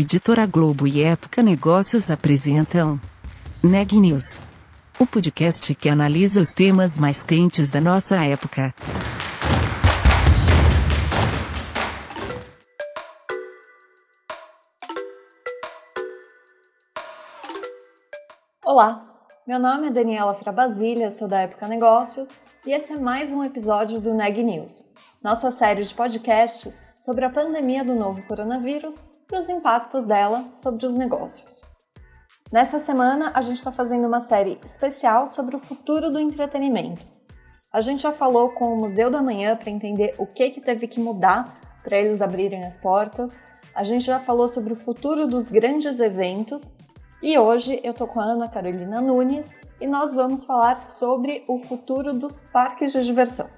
Editora Globo e Época Negócios apresentam Neg News, o podcast que analisa os temas mais quentes da nossa época. Olá, meu nome é Daniela Frabasília, sou da Época Negócios e esse é mais um episódio do Neg News, nossa série de podcasts sobre a pandemia do novo coronavírus e os impactos dela sobre os negócios. Nessa semana, a gente está fazendo uma série especial sobre o futuro do entretenimento. A gente já falou com o Museu da Manhã para entender o que, que teve que mudar para eles abrirem as portas. A gente já falou sobre o futuro dos grandes eventos. E hoje eu tô com a Ana Carolina Nunes e nós vamos falar sobre o futuro dos parques de diversão.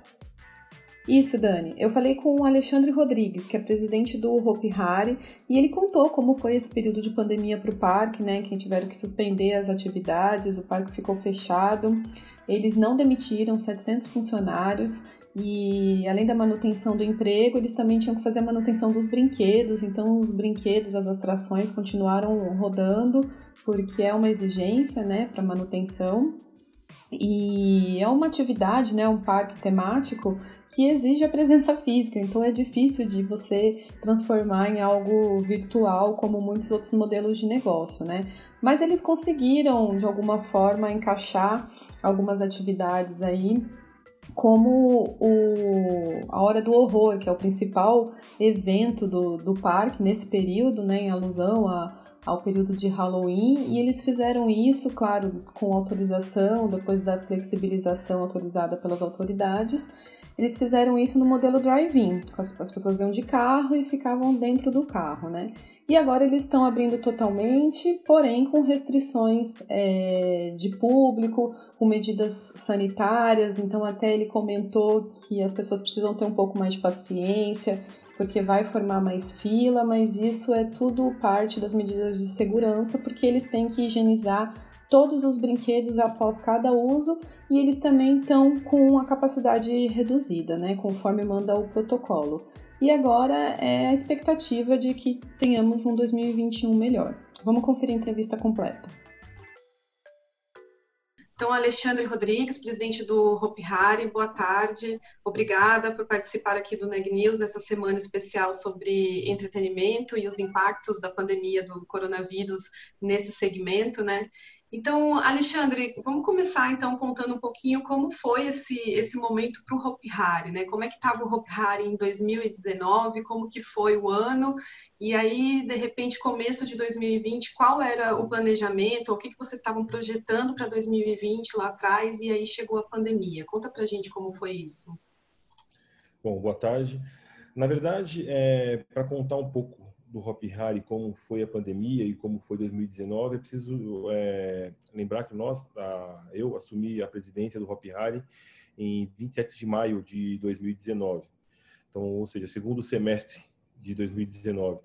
Isso, Dani. Eu falei com o Alexandre Rodrigues, que é presidente do Hopi Hari, e ele contou como foi esse período de pandemia para o parque, né? Que tiveram que suspender as atividades, o parque ficou fechado. Eles não demitiram 700 funcionários e além da manutenção do emprego, eles também tinham que fazer a manutenção dos brinquedos. Então, os brinquedos, as atrações continuaram rodando, porque é uma exigência, né, para manutenção. E é uma atividade, né, um parque temático que exige a presença física, então é difícil de você transformar em algo virtual como muitos outros modelos de negócio, né? Mas eles conseguiram de alguma forma encaixar algumas atividades aí como o, a Hora do Horror, que é o principal evento do, do parque nesse período, né, em alusão a, ao período de Halloween e eles fizeram isso, claro, com autorização, depois da flexibilização autorizada pelas autoridades. Eles fizeram isso no modelo drive-in, as, as pessoas iam de carro e ficavam dentro do carro, né? E agora eles estão abrindo totalmente, porém com restrições é, de público, com medidas sanitárias. Então, até ele comentou que as pessoas precisam ter um pouco mais de paciência, porque vai formar mais fila, mas isso é tudo parte das medidas de segurança, porque eles têm que higienizar todos os brinquedos após cada uso e eles também estão com a capacidade reduzida, né, conforme manda o protocolo. E agora é a expectativa de que tenhamos um 2021 melhor. Vamos conferir a entrevista completa. Então, Alexandre Rodrigues, presidente do Hopi Hari, boa tarde. Obrigada por participar aqui do Neg News nessa semana especial sobre entretenimento e os impactos da pandemia do coronavírus nesse segmento, né? Então, Alexandre, vamos começar então contando um pouquinho como foi esse, esse momento para o Hopi Hari, né? Como é que estava o Hopi Hari em 2019, como que foi o ano, e aí, de repente, começo de 2020, qual era o planejamento, o que, que vocês estavam projetando para 2020 lá atrás, e aí chegou a pandemia. Conta para gente como foi isso. Bom, boa tarde. Na verdade, é, para contar um pouco do Hop Hari, como foi a pandemia e como foi 2019, é preciso é, lembrar que nós, a, eu assumi a presidência do Hop Hari em 27 de maio de 2019. Então, ou seja, segundo semestre de 2019.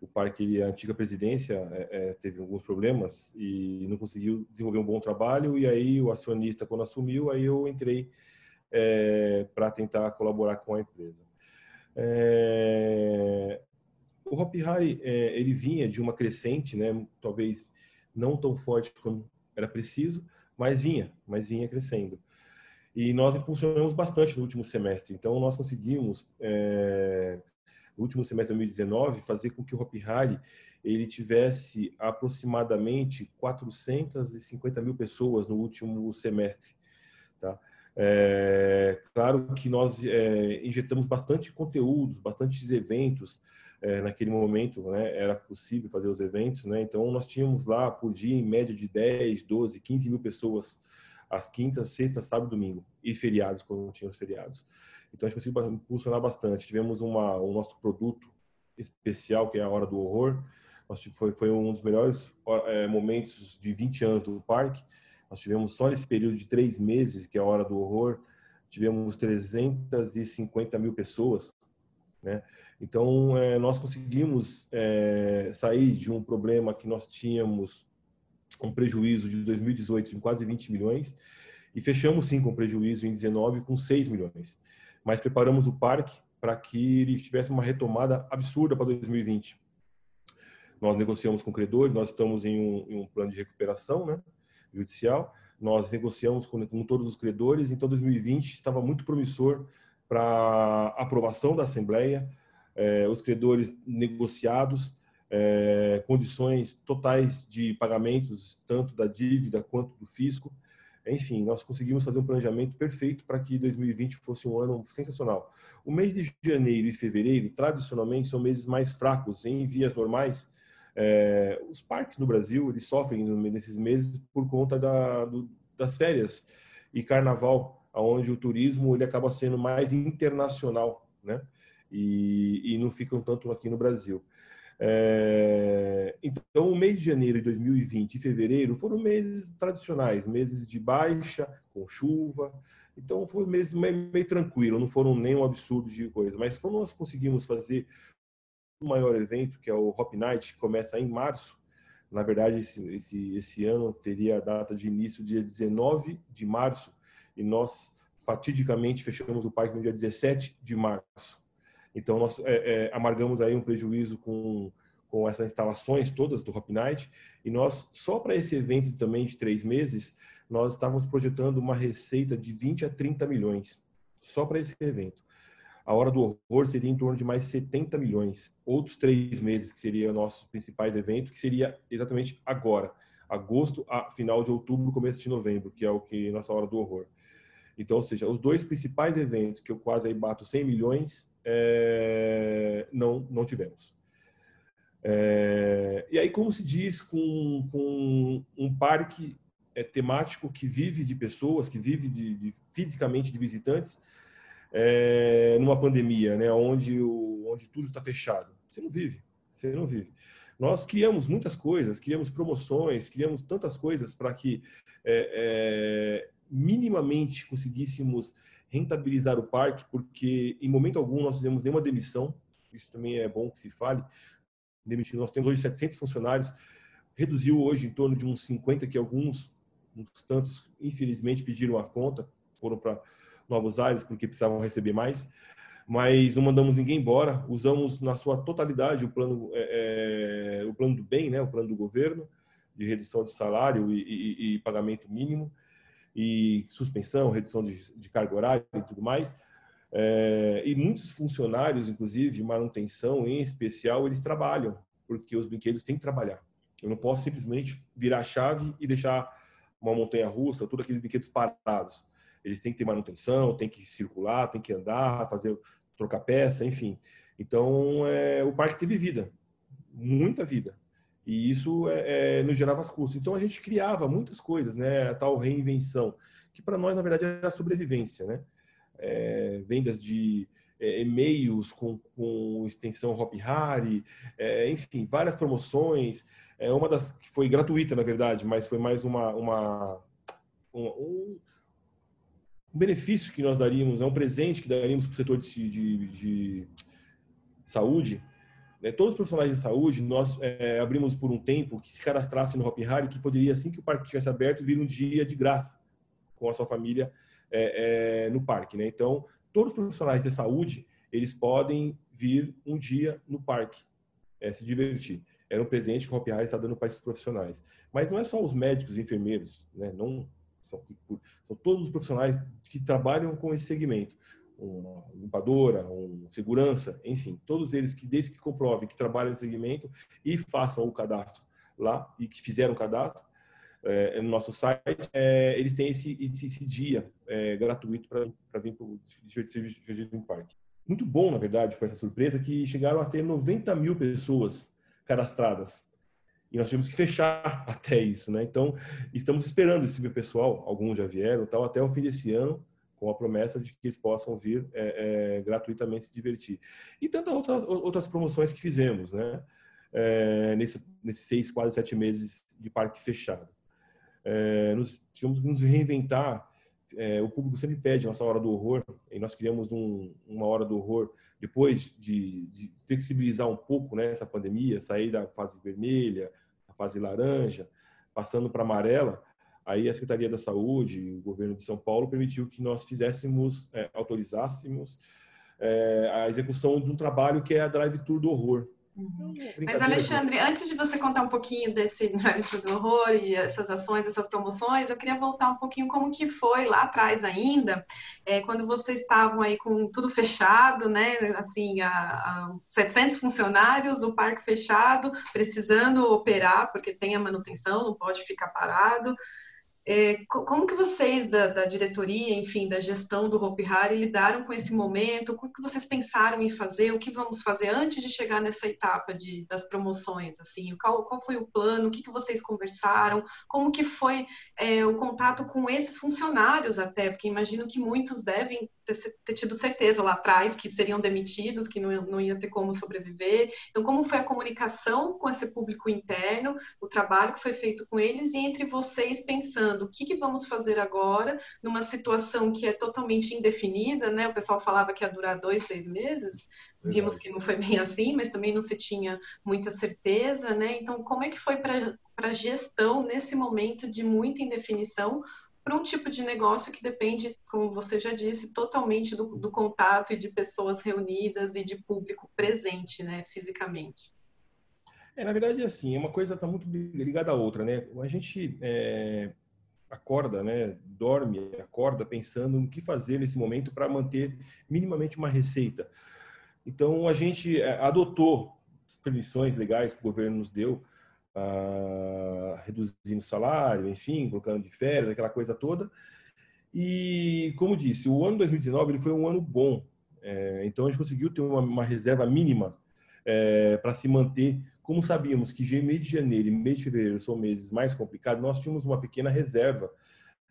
O parque, a antiga presidência, é, é, teve alguns problemas e não conseguiu desenvolver um bom trabalho. E aí, o acionista, quando assumiu, aí eu entrei é, para tentar colaborar com a empresa. É, o Hopi Hari, é, ele vinha de uma crescente, né? Talvez não tão forte como era preciso, mas vinha, mas vinha crescendo. E nós impulsionamos bastante no último semestre. Então, nós conseguimos, é, no último semestre de 2019, fazer com que o Hopi Hari ele tivesse aproximadamente 450 mil pessoas no último semestre. Tá? É, claro que nós é, injetamos bastante conteúdos, bastantes eventos, é, naquele momento né, era possível fazer os eventos, né? então nós tínhamos lá por dia em média de 10, 12, 15 mil pessoas às quintas, sextas, sábado domingo, e feriados, quando não feriados. Então a gente conseguiu impulsionar bastante. Tivemos uma, o nosso produto especial, que é a Hora do Horror, foi, foi um dos melhores é, momentos de 20 anos do parque. Nós tivemos só nesse período de três meses, que é a Hora do Horror, tivemos 350 mil pessoas, né? Então, é, nós conseguimos é, sair de um problema que nós tínhamos um prejuízo de 2018 em quase 20 milhões e fechamos sim com prejuízo em 19 com 6 milhões. Mas preparamos o parque para que ele tivesse uma retomada absurda para 2020. nós negociamos com credores, nós estamos em um, em um plano de recuperação né, judicial, nós negociamos com, com, todos os credores, então 2020 estava muito promissor para aprovação da Assembleia, é, os credores negociados, é, condições totais de pagamentos, tanto da dívida quanto do fisco. Enfim, nós conseguimos fazer um planejamento perfeito para que 2020 fosse um ano sensacional. O mês de janeiro e fevereiro, tradicionalmente, são meses mais fracos em vias normais. É, os parques no Brasil eles sofrem nesses meses por conta da, do, das férias e carnaval, onde o turismo ele acaba sendo mais internacional, né? E, e não ficam tanto aqui no Brasil. É, então, o mês de janeiro de 2020 e fevereiro foram meses tradicionais, meses de baixa, com chuva. Então, foi um meio, meio tranquilo, não foram nem um absurdo de coisa. Mas quando nós conseguimos fazer o maior evento, que é o Hop Night, que começa em março, na verdade, esse, esse, esse ano teria a data de início dia 19 de março, e nós fatidicamente fechamos o parque no dia 17 de março. Então, nós é, é, amargamos aí um prejuízo com, com essas instalações todas do Hop Night. E nós, só para esse evento também de três meses, nós estávamos projetando uma receita de 20 a 30 milhões, só para esse evento. A Hora do Horror seria em torno de mais 70 milhões. Outros três meses, que seria o nosso principais evento, que seria exatamente agora. Agosto, a final de outubro, começo de novembro, que é o que nossa Hora do Horror. Então, ou seja, os dois principais eventos que eu quase aí bato 100 milhões é, não, não tivemos. É, e aí, como se diz com, com um parque é, temático que vive de pessoas, que vive de, de fisicamente de visitantes, é, numa pandemia, né, onde, o, onde tudo está fechado. Você não vive, você não vive. Nós criamos muitas coisas, criamos promoções, criamos tantas coisas para que é, é, minimamente conseguíssemos rentabilizar o parque, porque em momento algum nós fizemos nenhuma demissão, isso também é bom que se fale, demitir. Nós temos hoje 700 funcionários, reduziu hoje em torno de uns 50, que alguns, uns tantos, infelizmente, pediram a conta, foram para novos ares porque precisavam receber mais, mas não mandamos ninguém embora, usamos na sua totalidade o plano, é, é, o plano do bem, né, o plano do governo, de redução de salário e, e, e pagamento mínimo, e suspensão, redução de, de carga horária e tudo mais. É, e muitos funcionários, inclusive manutenção em especial, eles trabalham, porque os brinquedos têm que trabalhar. Eu não posso simplesmente virar a chave e deixar uma montanha russa, todos aqueles brinquedos parados. Eles têm que ter manutenção, têm que circular, têm que andar, fazer trocar peça, enfim. Então, é, o parque teve vida, muita vida. E isso é, é, nos gerava custos. Então a gente criava muitas coisas, né? A tal reinvenção, que para nós, na verdade, era sobrevivência, né? É, vendas de é, e-mails com, com extensão Hop Hari, é, enfim, várias promoções. É uma das que foi gratuita, na verdade, mas foi mais uma, uma um, um, benefício que nós daríamos, é um presente que daríamos para o setor de, de, de saúde, né, todos os profissionais de saúde, nós é, abrimos por um tempo que se cadastrasse no Hop Hari, que poderia, assim que o parque estivesse aberto, vir um dia de graça com a sua família é, é, no parque. Né? Então, todos os profissionais de saúde, eles podem vir um dia no parque, é, se divertir. Era um presente que o Hop Hari está dando para esses profissionais. Mas não é só os médicos e enfermeiros, né? não, são, são todos os profissionais que trabalham com esse segmento uma limpadora, um segurança, enfim, todos eles que desde que comprovem que trabalham no segmento e façam o cadastro lá e que fizeram o cadastro é, no nosso site, é, eles têm esse, esse, esse dia é, gratuito para vir para o Jardim Parque. Muito bom, na verdade, foi essa surpresa que chegaram a ter 90 mil pessoas cadastradas. E nós tivemos que fechar até isso, né? Então, estamos esperando esse pessoal, alguns já vieram, tal, até o fim desse ano, com a promessa de que eles possam vir é, é, gratuitamente se divertir. E tantas outras, outras promoções que fizemos, né? É, nesse, nesses seis, quase sete meses de parque fechado. É, nós tivemos que nos reinventar. É, o público sempre pede nossa hora do horror, e nós criamos um, uma hora do horror depois de, de, flexibilizar um pouco né, essa pandemia, sair da fase vermelha, da fase laranja, passando para amarela Aí a Secretaria da Saúde, o governo de São Paulo, permitiu que nós fizéssemos, é, autorizássemos é, a execução de um trabalho que é a Drive Tour do Horror. Uhum. Mas, Alexandre, aqui. antes de você contar um pouquinho desse Drive do Horror e essas ações, essas promoções, eu queria voltar um pouquinho como que foi lá atrás ainda, é, quando vocês estavam aí com tudo fechado, né, assim, a, a 700 funcionários, o parque fechado, precisando operar, porque tem a manutenção, não pode ficar parado, como que vocês da, da, diretoria, enfim, da gestão do Hope Hari lidaram com esse momento? O que vocês pensaram em fazer? O que vamos fazer antes de chegar nessa etapa de, das promoções? Assim, qual, qual foi o plano? O que, que vocês conversaram? Como que foi é, o contato com esses funcionários até? Porque imagino que muitos devem ter, ter, tido certeza lá atrás que seriam demitidos, que não, não ia ter como sobreviver. Então, como foi a comunicação com esse público interno, o trabalho que foi feito com eles e entre vocês pensando pensando o que, que vamos fazer agora numa situação que é totalmente indefinida, né? O pessoal falava que ia durar dois, três meses, vimos que não foi bem assim, mas também não se tinha muita certeza, né? Então, como é que foi para a gestão nesse momento de muita indefinição para um tipo de negócio que depende, como você já disse, totalmente do, do contato e de pessoas reunidas e de público presente, né, fisicamente? É, na verdade, assim, uma coisa está muito ligada à outra, né? A gente é, acorda, né, dorme, acorda pensando no que fazer nesse momento para manter minimamente uma receita. Então a gente eh, adotou permissões legais que o governo nos deu, uh, reduzindo o salário, enfim, colocando de férias, aquela coisa toda. E como disse, o ano 2019 ele foi um ano bom. É, então a gente conseguiu ter uma, uma reserva mínima é, para se manter como sabíamos que mês de janeiro e mês de fevereiro são meses mais complicados, nós tínhamos uma pequena reserva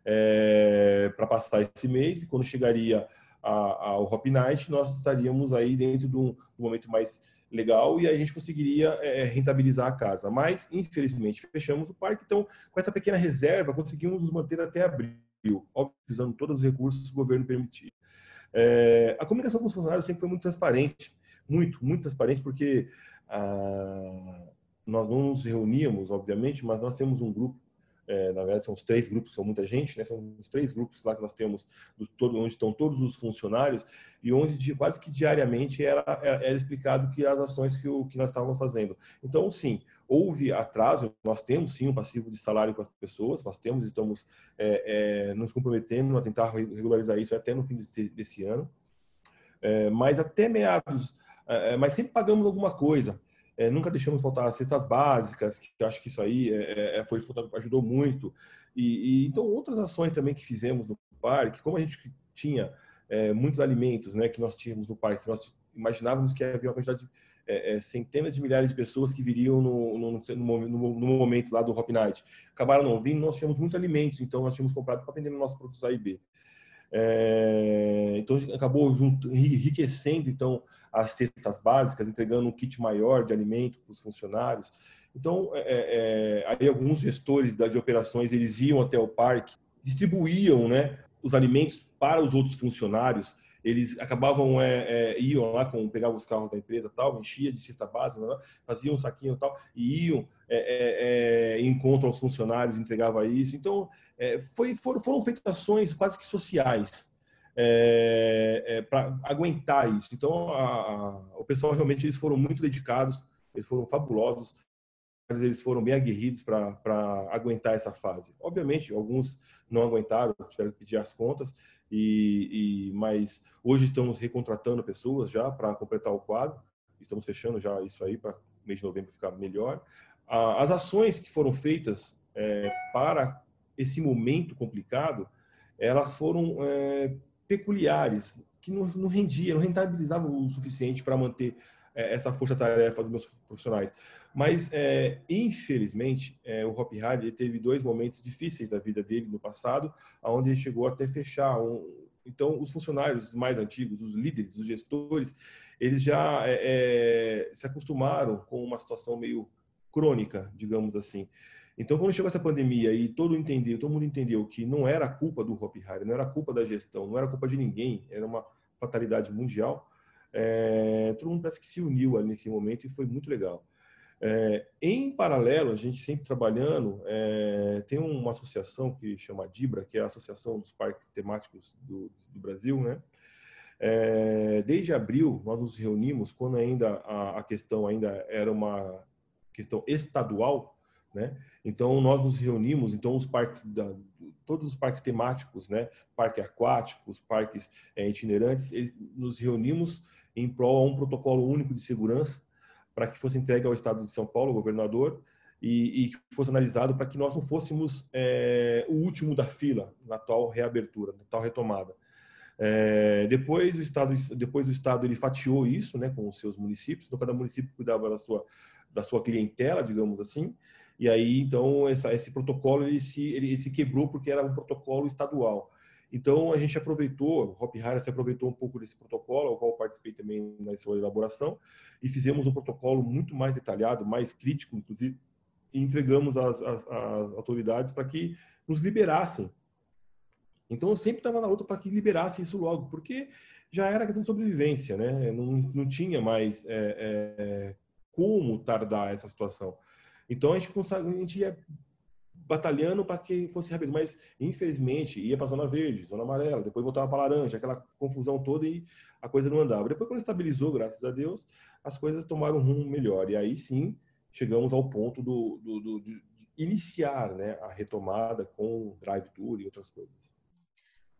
é, para passar esse mês e quando chegaria ao Hop Night, nós estaríamos aí dentro de um, momento mais legal e a gente conseguiria é, rentabilizar a casa. Mas, infelizmente, fechamos o parque, então, com essa pequena reserva, conseguimos nos manter até abril, usando todos os recursos que o governo permitia. É, a comunicação com os funcionários sempre foi muito transparente, muito, muito transparente, porque ah, nós não nos reuníamos, obviamente, mas nós temos um grupo, é, na verdade são os três grupos, são muita gente, né? são os três grupos lá que nós temos, todo, onde estão todos os funcionários e onde de, quase que diariamente era, era explicado que as ações que, o, que nós estávamos fazendo. Então, sim, houve atraso, nós temos sim um passivo de salário com as pessoas, nós temos, estamos é, é, nos comprometendo a tentar regularizar isso até no fim desse, desse ano, é, mas até meados é, é, mas sempre pagamos alguma coisa. É, nunca deixamos faltar cestas básicas, que eu acho que isso aí é, é foi, ajudou muito. E, e, então outras ações também que fizemos no parque, como a gente tinha é, muitos alimentos, né, que nós tínhamos no parque, nós imaginávamos que havia uma quantidade de é, centenas de milhares de pessoas que viriam no, no, no, no, momento lá do Hop Night. Acabaram não vindo, nós tínhamos muitos alimentos, então nós tínhamos comprado para vender no nosso produtos A e B. É, então acabou junto, enriquecendo então as cestas básicas, entregando um kit maior de alimento para os funcionários. Então, é, é, é, aí alguns gestores da, de operações eles iam até o parque, distribuíam, né, os alimentos para os outros funcionários. Eles acabavam é, é, iam lá com pegavam os carros da empresa tal, enchia de cesta básica, faziam um saquinho tal e iam é, é, encontram os funcionários, entregava isso. Então, foi, foram, foram feitas ações quase que sociais é, é, para aguentar isso. Então, a, a, o pessoal realmente eles foram muito dedicados, eles foram fabulosos, eles foram bem aguerridos para aguentar essa fase. Obviamente, alguns não aguentaram, tiveram que pedir as contas, e, e mas hoje estamos recontratando pessoas já para completar o quadro. Estamos fechando já isso aí para mês de novembro ficar melhor. As ações que foram feitas é, para esse momento complicado, elas foram é, peculiares, que não, não rendia, não rentabilizavam o suficiente para manter é, essa força-tarefa dos meus profissionais. Mas, é, infelizmente, o Hop Hard teve dois momentos difíceis da vida dele no passado, onde ele chegou até fechar. Um... Então, os funcionários mais antigos, os líderes, os gestores, eles já se acostumaram com uma situação meio crônica, digamos assim. Então, quando chegou essa pandemia e todo entendeu, todo mundo entendeu que não era culpa do Hopi Hari, não era culpa da gestão, não era culpa de ninguém, era uma fatalidade mundial, é, todo mundo parece que se uniu ali naquele momento e foi muito legal. É, em paralelo, a gente sempre trabalhando, é, tem uma associação que chama DIBRA, que é a Associação dos Parques Temáticos do, do Brasil, né? É, desde abril, nós nos reunimos, quando ainda a, a questão ainda era uma questão estadual, né? Então nós nos reunimos, então os parques da, todos os parques temáticos, né, parque aquático, os parques é, itinerantes, eles, nos reunimos em prol a um protocolo único de segurança para que fosse entregue ao Estado de São Paulo, governador, e, e fosse analisado para que nós não fôssemos é, o último da fila na tal reabertura, na tal retomada. É, depois o estado, depois o estado ele fatiou isso, né, com os seus municípios. Então cada município cuidava da sua da sua clientela, digamos assim. E aí então essa, esse protocolo ele se ele, ele, se quebrou porque era um protocolo estadual. Então a gente aproveitou, Hop Harris aproveitou um pouco desse protocolo, ao qual participei também na sua elaboração, e fizemos um protocolo muito mais detalhado, mais crítico, inclusive, e entregamos às, às, às autoridades para que nos liberassem. Então eu sempre estava na luta para que liberasse isso logo, porque já era questão de sobrevivência, né? Não, não tinha mais é, é, como tardar essa situação. Então a gente, a gente ia batalhando para que fosse rápido, mas infelizmente ia para a zona verde, zona amarela, depois voltava para laranja, aquela confusão toda e a coisa não andava. Depois quando estabilizou, graças a Deus, as coisas tomaram um rumo melhor e aí sim chegamos ao ponto do, do, do de iniciar né, a retomada com drive-tour e outras coisas.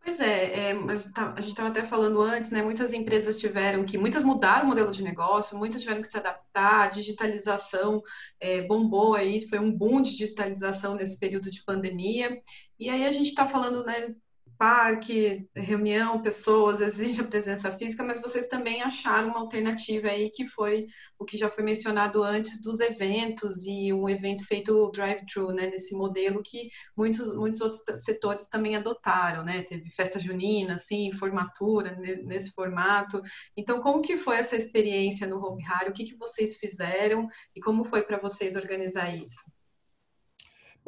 Pois é, é tá, a gente estava até falando antes, né? Muitas empresas tiveram que, muitas mudaram o modelo de negócio, muitas tiveram que se adaptar, a digitalização é, bombou aí, foi um boom de digitalização nesse período de pandemia. E aí a gente está falando, né, parque, reunião, pessoas, exige a presença física, mas vocês também acharam uma alternativa aí que foi o que já foi mencionado antes dos eventos e um evento feito drive-thru, né, nesse modelo que muitos, muitos outros setores também adotaram, né, teve festa junina, assim, formatura nesse formato. Então, como que foi essa experiência no Home Harry? O que, que vocês fizeram e como foi para vocês organizar isso?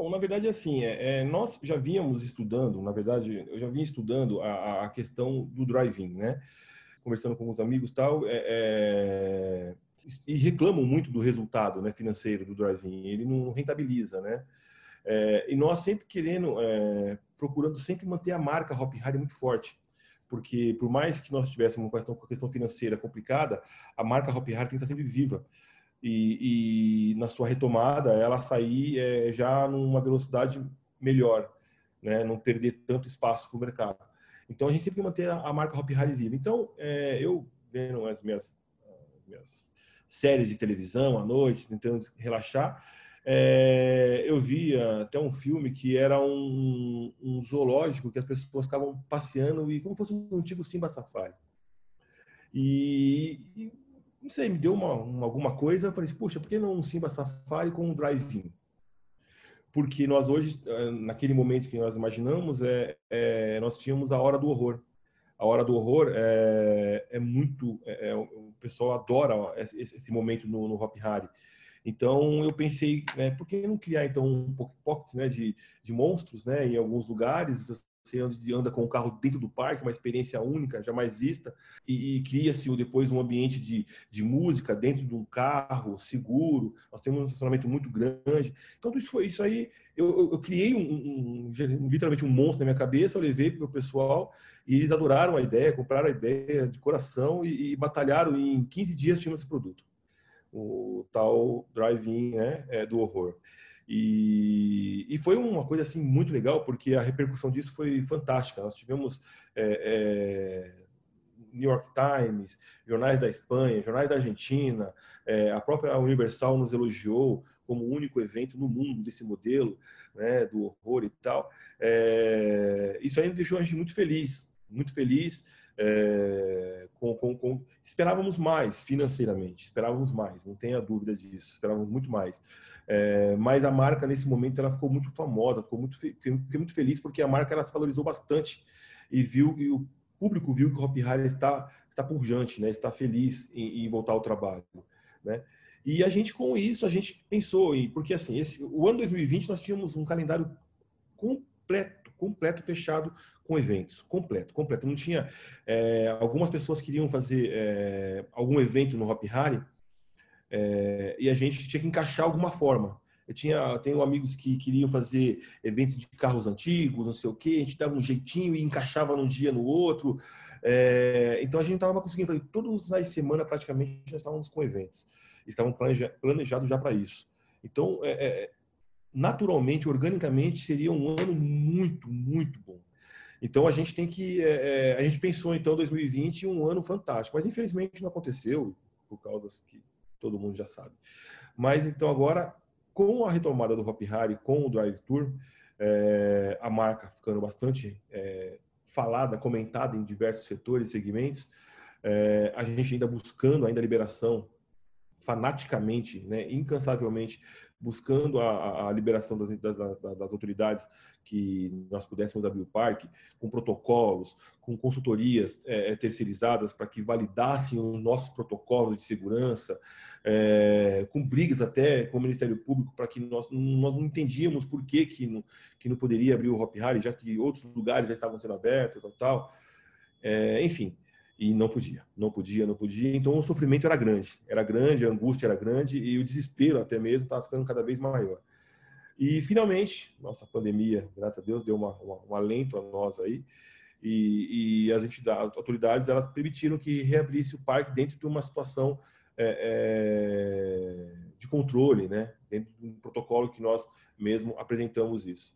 Bom, na verdade, assim, é, é, nós já vínhamos estudando, na verdade, eu já vinha estudando a, a questão do drive-in, né? Conversando com os amigos tal, é, é, e reclamam muito do resultado né, financeiro do drive-in. Ele não rentabiliza, né? É, e nós sempre querendo, é, procurando sempre manter a marca Hop Harry muito forte. Porque por mais que nós tivéssemos uma questão, uma questão financeira complicada, a marca Hop Harry tem que estar sempre viva e, e na sua retomada ela sair é, já numa velocidade melhor, né? não perder tanto espaço para o mercado. Então a gente sempre manter a, a marca Hop Harry viva. Então é, eu vendo as minhas, minhas séries de televisão à noite, tentando relaxar, é, eu via até um filme que era um, um, zoológico que as pessoas ficavam passeando e como fosse um antigo Simba Safari. E, e não sei, me deu uma, uma alguma coisa. Eu falei assim, puxa, por que não um Simba Safari com um drive-in? Porque nós hoje, eh, naquele momento que nós imaginamos, é, é, nós tínhamos a Hora do Horror. A Hora do Horror é, é muito... É, é o pessoal adora esse, esse momento no, no Hop Harry. Então eu pensei, né, por que não criar então um pocket né, de, de monstros, né, em alguns lugares? Anda com o carro dentro do parque, uma experiência única, jamais vista, e, e cria-se depois um ambiente de, de música dentro de um carro seguro. Nós temos um estacionamento muito grande. Então, isso foi isso aí. Eu, eu, eu criei um, um, literalmente um monstro na minha cabeça, eu levei para o pessoal e eles adoraram a ideia, compraram a ideia de coração e, e batalharam. E em 15 dias tínhamos esse produto, o tal drive-in né, é, do horror. E, e, foi uma coisa assim muito legal porque a repercussão disso foi fantástica. Nós tivemos é, é, New York Times, jornais da Espanha, jornais da Argentina, é, a própria Universal nos elogiou como o único evento no mundo desse modelo, né, do horror e tal. É, isso aí deixou a gente muito feliz, muito feliz. É, com, com, com, esperávamos mais financeiramente, esperávamos mais, não tenha dúvida disso, esperávamos muito mais. É, mas a marca, nesse momento, ela ficou muito famosa, ficou muito, fiquei muito feliz porque a marca ela se valorizou bastante e viu e o público viu que o Hop está, está pujante, né? está feliz em, em, voltar ao trabalho. Né? E a gente, com isso, a gente pensou em... Porque, assim, esse, o ano 2020 nós tínhamos um calendário completo, completo, fechado com eventos. Completo, completo. Não tinha... É, algumas pessoas queriam fazer é, algum evento no Hop Harry é, e a gente tinha que encaixar alguma forma. Eu tinha, tenho amigos que queriam fazer eventos de carros antigos, não sei o quê, a gente dava um jeitinho e encaixava num dia no outro. É, então a gente estava conseguindo fazer todas as semanas praticamente já estávamos com eventos, estavam planejados já para isso. Então, é, é, naturalmente, organicamente, seria um ano muito, muito bom. Então a gente tem que, é, é a gente pensou então 2020 um ano fantástico, mas infelizmente não aconteceu por causas que todo mundo já sabe. Mas então agora com a retomada do Hop Harry, com o Drive Tour, é, a marca ficando bastante é, falada, comentada em diversos setores e segmentos, é, a gente ainda buscando ainda a liberação fanaticamente, né, incansavelmente buscando a, a liberação das, das, das, autoridades que nós pudéssemos abrir o parque, com protocolos, com consultorias é, terceirizadas para que validassem os nossos protocolos de segurança, é, com brigas até com o Ministério Público para que nós, nós não entendíamos por que, que, não, que não poderia abrir o Hop Harry, já que outros lugares já estavam sendo abertos, tal, tal. É, enfim, e não podia, não podia, não podia. Então o sofrimento era grande, era grande, a angústia era grande e o desespero até mesmo estava ficando cada vez maior. E finalmente, nossa pandemia, graças a Deus, deu uma, uma, um alento a nós aí. E, e as entidades, autoridades, elas permitiram que reabrisse o parque dentro de uma situação é, é, de controle, né? Dentro de um protocolo que nós mesmo apresentamos isso.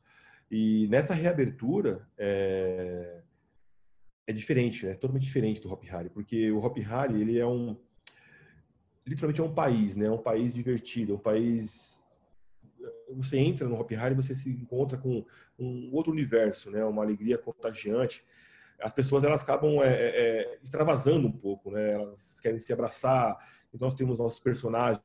E nessa reabertura, é, é diferente, né? Totalmente diferente do Hop Harry, porque o Hop Harry ele é um literalmente é um país, né? É um país divertido, é um país você entra no Hop Harry e você se encontra com um outro universo, né? Uma alegria contagiante. As pessoas elas acabam é, é, é extravasando um pouco, né? Elas querem se abraçar. Então nós temos nossos personagens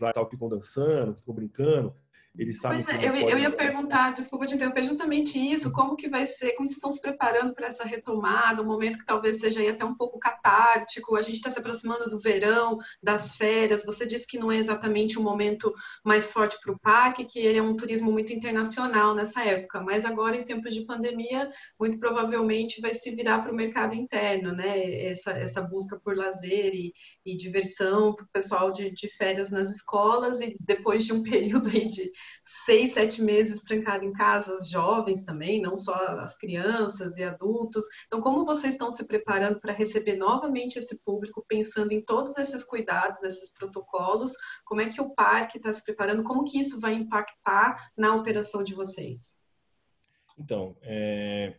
lá que ficam dançando, que ficam brincando. Eles sabem pois é, eu, eu, ia perguntar, desculpa te interromper, justamente isso, como que vai ser, como vocês estão se preparando para essa retomada, um momento que talvez seja até um pouco catártico, a gente está se aproximando do verão, das férias, você disse que não é exatamente um momento mais forte para o parque, que ele é um turismo muito internacional nessa época, mas agora em tempos de pandemia, muito provavelmente vai se virar para o mercado interno, né, essa, essa busca por lazer e, e diversão para o pessoal de, de férias nas escolas e depois de um período aí de seis, sete meses trancado em casa, jovens também, não só as crianças e adultos. Então, como vocês estão se preparando para receber novamente esse público, pensando em todos esses cuidados, esses protocolos? Como é que o parque está se preparando? Como que isso vai impactar na operação de vocês? Então, é,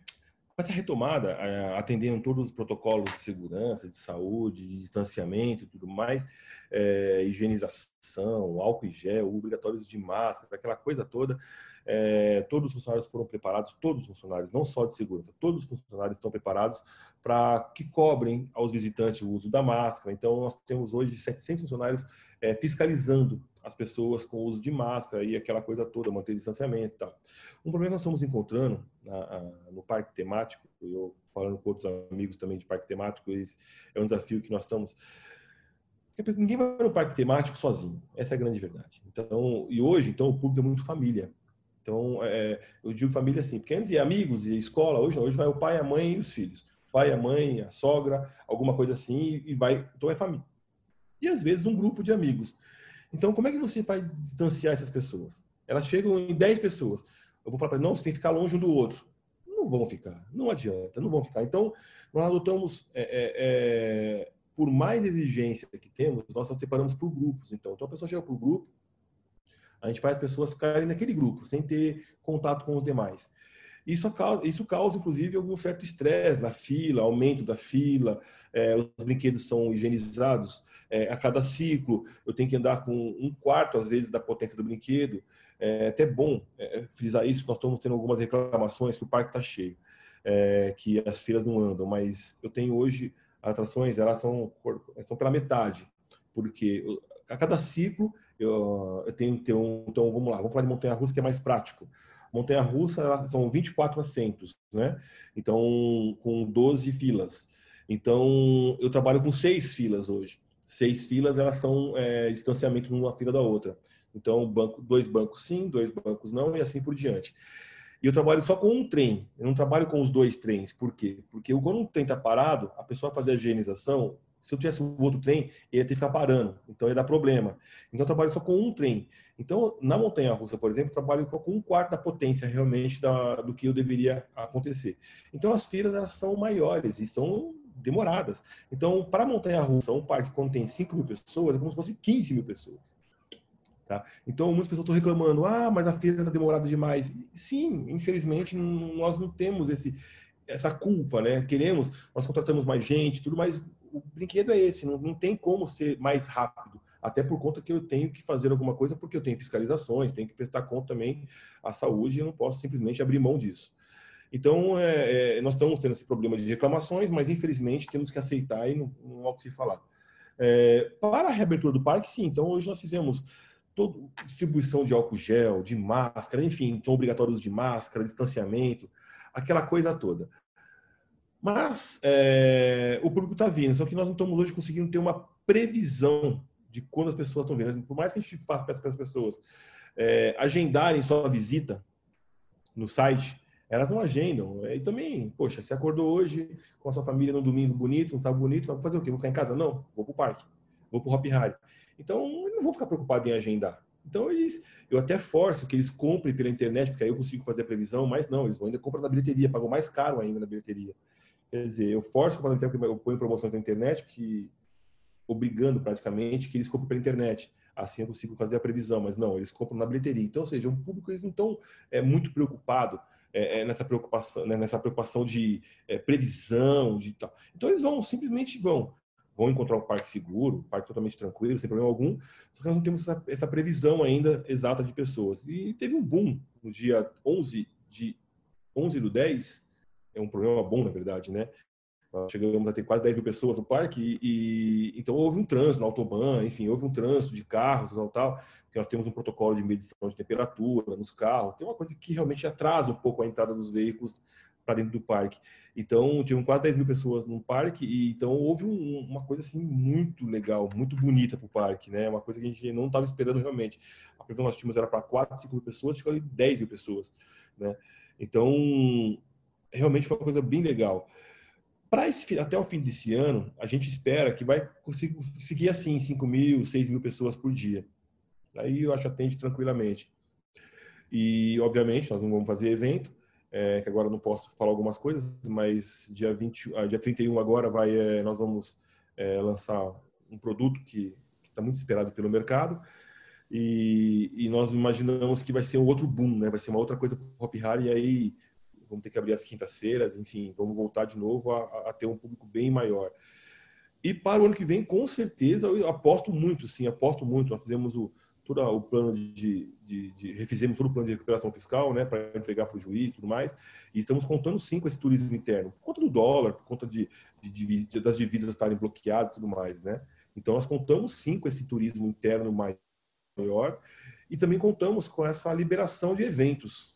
essa retomada, é, atendendo todos os protocolos de segurança, de saúde, de distanciamento e tudo mais, é, higienização, álcool e gel, obrigatórios de máscara, aquela coisa toda, é, todos os funcionários foram preparados, todos os funcionários, não só de segurança, todos os funcionários estão preparados para que cobrem aos visitantes o uso da máscara. Então, nós temos hoje 700 funcionários é, fiscalizando as pessoas com o uso de máscara e aquela coisa toda, manter distanciamento e tal. Um problema que nós estamos encontrando na, no parque temático, eu falando com outros amigos também de parque temático, é um desafio que nós estamos ninguém vai no parque temático sozinho. Essa é a grande verdade. Então, e hoje, então, o público é muito família. Então, é, eu digo família assim, porque antes ia amigos e escola, hoje não, hoje vai o pai, a mãe e os filhos. Pai, a mãe, a sogra, alguma coisa assim, e vai, então é família. E às vezes um grupo de amigos. Então, como é que você faz distanciar essas pessoas? Elas chegam em 10 pessoas. Eu vou falar para não, você tem que ficar longe um do outro. Não vão ficar, não adianta, não vão ficar. Então, nós adotamos, é, é, é, por mais exigência que temos, nós só separamos por grupos. Então, então a pessoa chega por grupo, a gente faz as pessoas ficarem naquele grupo, sem ter contato com os demais. Isso causa, isso causa inclusive, algum certo estresse na fila, aumento da fila, é, os brinquedos são higienizados é, a cada ciclo, eu tenho que andar com um quarto, às vezes, da potência do brinquedo. É até bom é, frisar isso, nós estamos tendo algumas reclamações que o parque está cheio, é, que as filas não andam, mas eu tenho hoje atrações, elas são, são pela metade, porque a cada ciclo eu, eu tenho que ter um. Então, vamos lá, vamos falar de montanha-russa que é mais prático. Montanha-russa são 24 assentos, né? Então, com 12 filas. Então, eu trabalho com seis filas hoje. Seis filas, elas são é, distanciamento uma fila da outra. Então, banco, dois bancos sim, dois bancos não, e assim por diante. E eu trabalho só com um trem, eu não trabalho com os dois trens. Por quê? Porque quando um trem está parado, a pessoa fazer a higienização, se eu tivesse um outro trem, ia ter que ficar parando, então ia dar problema. Então eu trabalho só com um trem. Então, na montanha russa, por exemplo, trabalho com um quarto da potência realmente da, do que eu deveria acontecer. Então as filas elas são maiores e são demoradas. Então, para montanha-russa, um parque quando tem 5 mil pessoas, é como se fosse 15 mil pessoas. Tá? Então, muitas pessoas estão reclamando, ah, mas a feira está demorada demais. Sim, infelizmente, nós não temos esse, essa culpa, né? Queremos, nós contratamos mais gente, tudo, mas o brinquedo é esse, não, não tem como ser mais rápido. Até por conta que eu tenho que fazer alguma coisa, porque eu tenho fiscalizações, tenho que prestar conta também à saúde eu não posso simplesmente abrir mão disso. Então, é, é, nós estamos tendo esse problema de reclamações, mas infelizmente temos que aceitar e não, não há o que se falar. É, para a reabertura do parque, sim. Então, hoje nós fizemos toda distribuição de álcool gel, de máscara, enfim, são obrigatórios de máscara, distanciamento, aquela coisa toda. Mas é, o público está vindo, só que nós não estamos hoje conseguindo ter uma previsão de quando as pessoas estão vindo. Por mais que a gente faça para as pessoas é, agendarem sua visita no site, elas não agendam. E também, poxa, você acordou hoje com a sua família no domingo bonito, um sábado bonito, vai fazer o quê? Vou ficar em casa? Não, vou para o parque, vou para o Hop Harry. Então, eu não vou ficar preocupado em agendar. Então, eles, eu até forço que eles comprem pela internet, porque aí eu consigo fazer a previsão, mas não, eles vão ainda comprar na bilheteria, pagam mais caro ainda na bilheteria. Quer dizer, eu forço quando eu ponho promoções na internet, que obrigando praticamente que eles comprem pela internet. Assim eu consigo fazer a previsão, mas não, eles compram na bilheteria. Então, ou seja, o público eles não estão é, muito preocupado é, é, nessa preocupação, né, nessa preocupação de é, previsão, de tal. Então eles vão simplesmente vão vão encontrar um parque seguro, um parque totalmente tranquilo, sem problema algum, só que nós não temos essa, essa, previsão ainda exata de pessoas. E teve um boom no dia 11 de 11 do 10, é um problema bom, na verdade, né? Nós chegamos a ter quase 10 mil pessoas no parque e, e então houve um trânsito na autobahn, enfim, houve um trânsito de carros e tal, porque nós temos um protocolo de medição de temperatura nos carros, tem uma coisa que realmente atrasa um pouco a entrada dos veículos para dentro do parque. Então, tinham quase 10 mil pessoas no parque, e então houve um, uma coisa assim muito legal, muito bonita para o parque, né? Uma coisa que a gente não estava esperando realmente. A previsão nós tínhamos era para 4, 5 mil pessoas, chegou a 10 mil pessoas, né? Então, realmente foi uma coisa bem legal. Para até o fim desse ano, a gente espera que vai conseguir seguir assim, 5 mil, 6 mil pessoas por dia. Aí eu acho atende tranquilamente. E, obviamente, nós não vamos fazer evento, é, que agora não posso falar algumas coisas, mas dia, 20, ah, dia 31 agora vai, é, nós vamos é, lançar um produto que está muito esperado pelo mercado e, e, nós imaginamos que vai ser um outro boom, né? vai ser uma outra coisa para o Hop Hari e aí vamos ter que abrir as quintas-feiras, enfim, vamos voltar de novo a, a, ter um público bem maior. E para o ano que vem, com certeza, eu aposto muito, sim, aposto muito. Nós fizemos o, todo o plano de, de, de, refizemos todo o plano de recuperação fiscal, né, para entregar para o juiz e tudo mais, e estamos contando sim com esse turismo interno, por conta do dólar, por conta de, de, das divisas estarem bloqueadas e tudo mais, né. Então nós contamos sim com esse turismo interno maior e também contamos com essa liberação de eventos,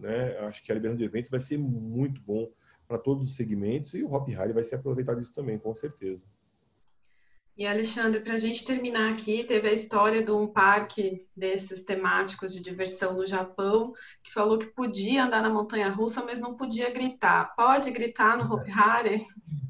né. Acho que a liberação de eventos vai ser muito bom para todos os segmentos e o Hop Harry vai ser aproveitado disso também, com certeza. E Alexandre, para a gente terminar aqui, teve a história de um parque desses temáticos de diversão no Japão, que falou que podia andar na montanha russa, mas não podia gritar. Pode gritar no Hopi Hari?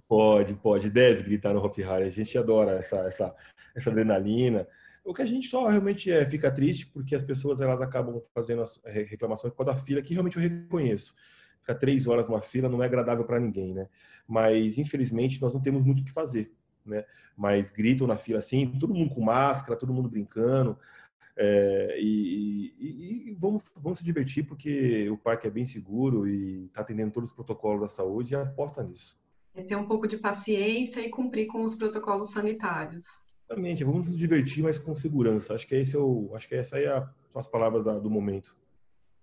Pode, pode, deve gritar no Hopi Hari. A gente adora essa, essa, essa adrenalina. O que a gente só realmente é, fica triste porque as pessoas elas acabam fazendo as reclamações por causa da fila, que realmente eu reconheço. Ficar três horas numa fila não é agradável para ninguém, né? Mas infelizmente nós não temos muito o que fazer né? Mas gritam na fila assim, todo mundo com máscara, todo mundo brincando. É, e, e, e, vamos, vamos se divertir porque o parque é bem seguro e está atendendo todos os protocolos da saúde e aposta nisso. É ter um pouco de paciência e cumprir com os protocolos sanitários. Exatamente, vamos nos divertir, mas com segurança. Acho que esse é o, acho que essa é a, são as palavras da, do momento.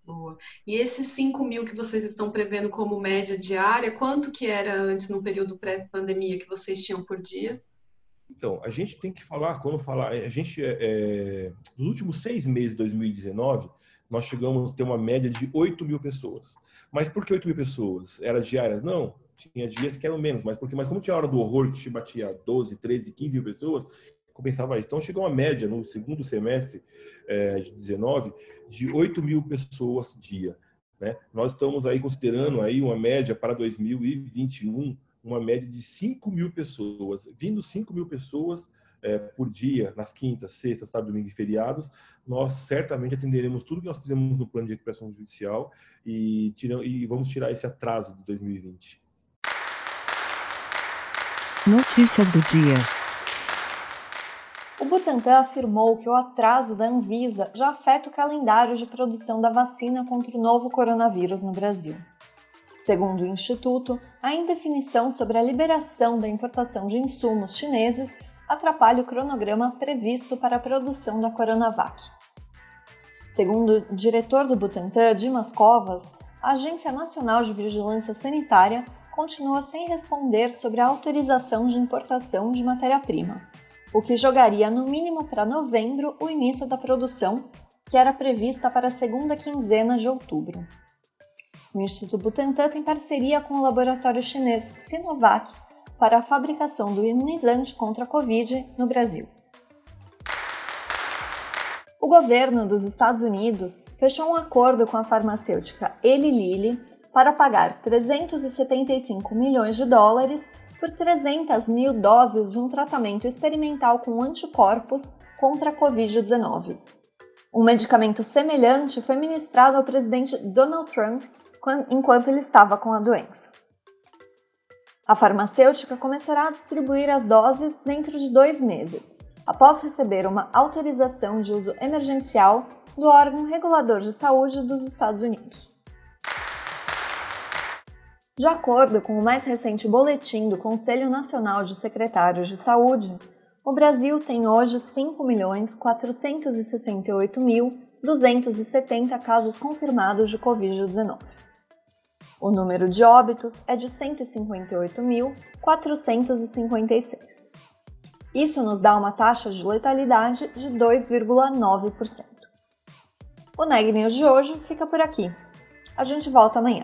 Boa. E esses 5 mil que vocês estão prevendo como média diária, quanto que era antes no período pré-pandemia que vocês tinham por dia? Então, a gente tem que falar, quando falar, a gente, é, é nos últimos seis meses de 2019, nós chegamos a ter uma média de 8 mil pessoas. Mas por que 8 mil pessoas? Era diárias? Não, tinha dias que eram menos, mas porque mas como tinha a hora do horror que te batia 12, 13, 15 mil pessoas, compensava isso. Então chegou uma média no segundo semestre é, de 19 de 8 mil pessoas dia. Né? Nós estamos aí considerando aí uma média para 2021, uma média de 5 mil pessoas. Vindo 5 mil pessoas é, por dia, nas quintas, sextas, sábado, domingo e feriados, nós certamente atenderemos tudo que nós fizemos no plano de recuperação judicial e, tiram, e vamos tirar esse atraso de 2020. Notícias do dia. O Butantan afirmou que o atraso da Anvisa já afeta o calendário de produção da vacina contra o novo coronavírus no Brasil. Segundo o Instituto, a indefinição sobre a liberação da importação de insumos chineses atrapalha o cronograma previsto para a produção da Coronavac. Segundo o diretor do Butantan, Dimas Covas, a Agência Nacional de Vigilância Sanitária continua sem responder sobre a autorização de importação de matéria-prima, o que jogaria no mínimo para novembro o início da produção, que era prevista para a segunda quinzena de outubro. O Instituto Butantan tem parceria com o laboratório chinês Sinovac para a fabricação do imunizante contra a Covid no Brasil. O governo dos Estados Unidos fechou um acordo com a farmacêutica Eli Lilly para pagar 375 milhões de dólares por 300 mil doses de um tratamento experimental com anticorpos contra a Covid-19. Um medicamento semelhante foi ministrado ao presidente Donald Trump enquanto ele estava com a doença. A farmacêutica começará a distribuir as doses dentro de dois meses, após receber uma autorização de uso emergencial do órgão regulador de saúde dos Estados Unidos. De acordo com o mais recente boletim do Conselho Nacional de Secretários de Saúde, o Brasil tem hoje 5.468.270 casos confirmados de Covid-19. O número de óbitos é de 158.456. Isso nos dá uma taxa de letalidade de 2,9%. O Neg News de hoje fica por aqui. A gente volta amanhã.